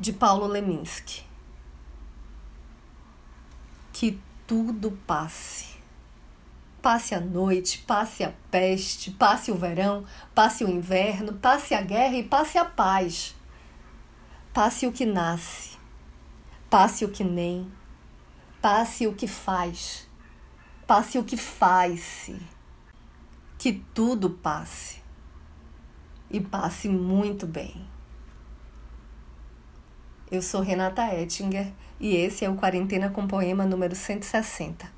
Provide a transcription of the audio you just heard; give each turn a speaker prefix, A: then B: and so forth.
A: de Paulo Leminski. Que tudo passe. Passe a noite, passe a peste, passe o verão, passe o inverno, passe a guerra e passe a paz. Passe o que nasce, passe o que nem, passe o que faz, passe o que faz-se. Que tudo passe e passe muito bem. Eu sou Renata Ettinger e esse é o Quarentena com Poema número 160.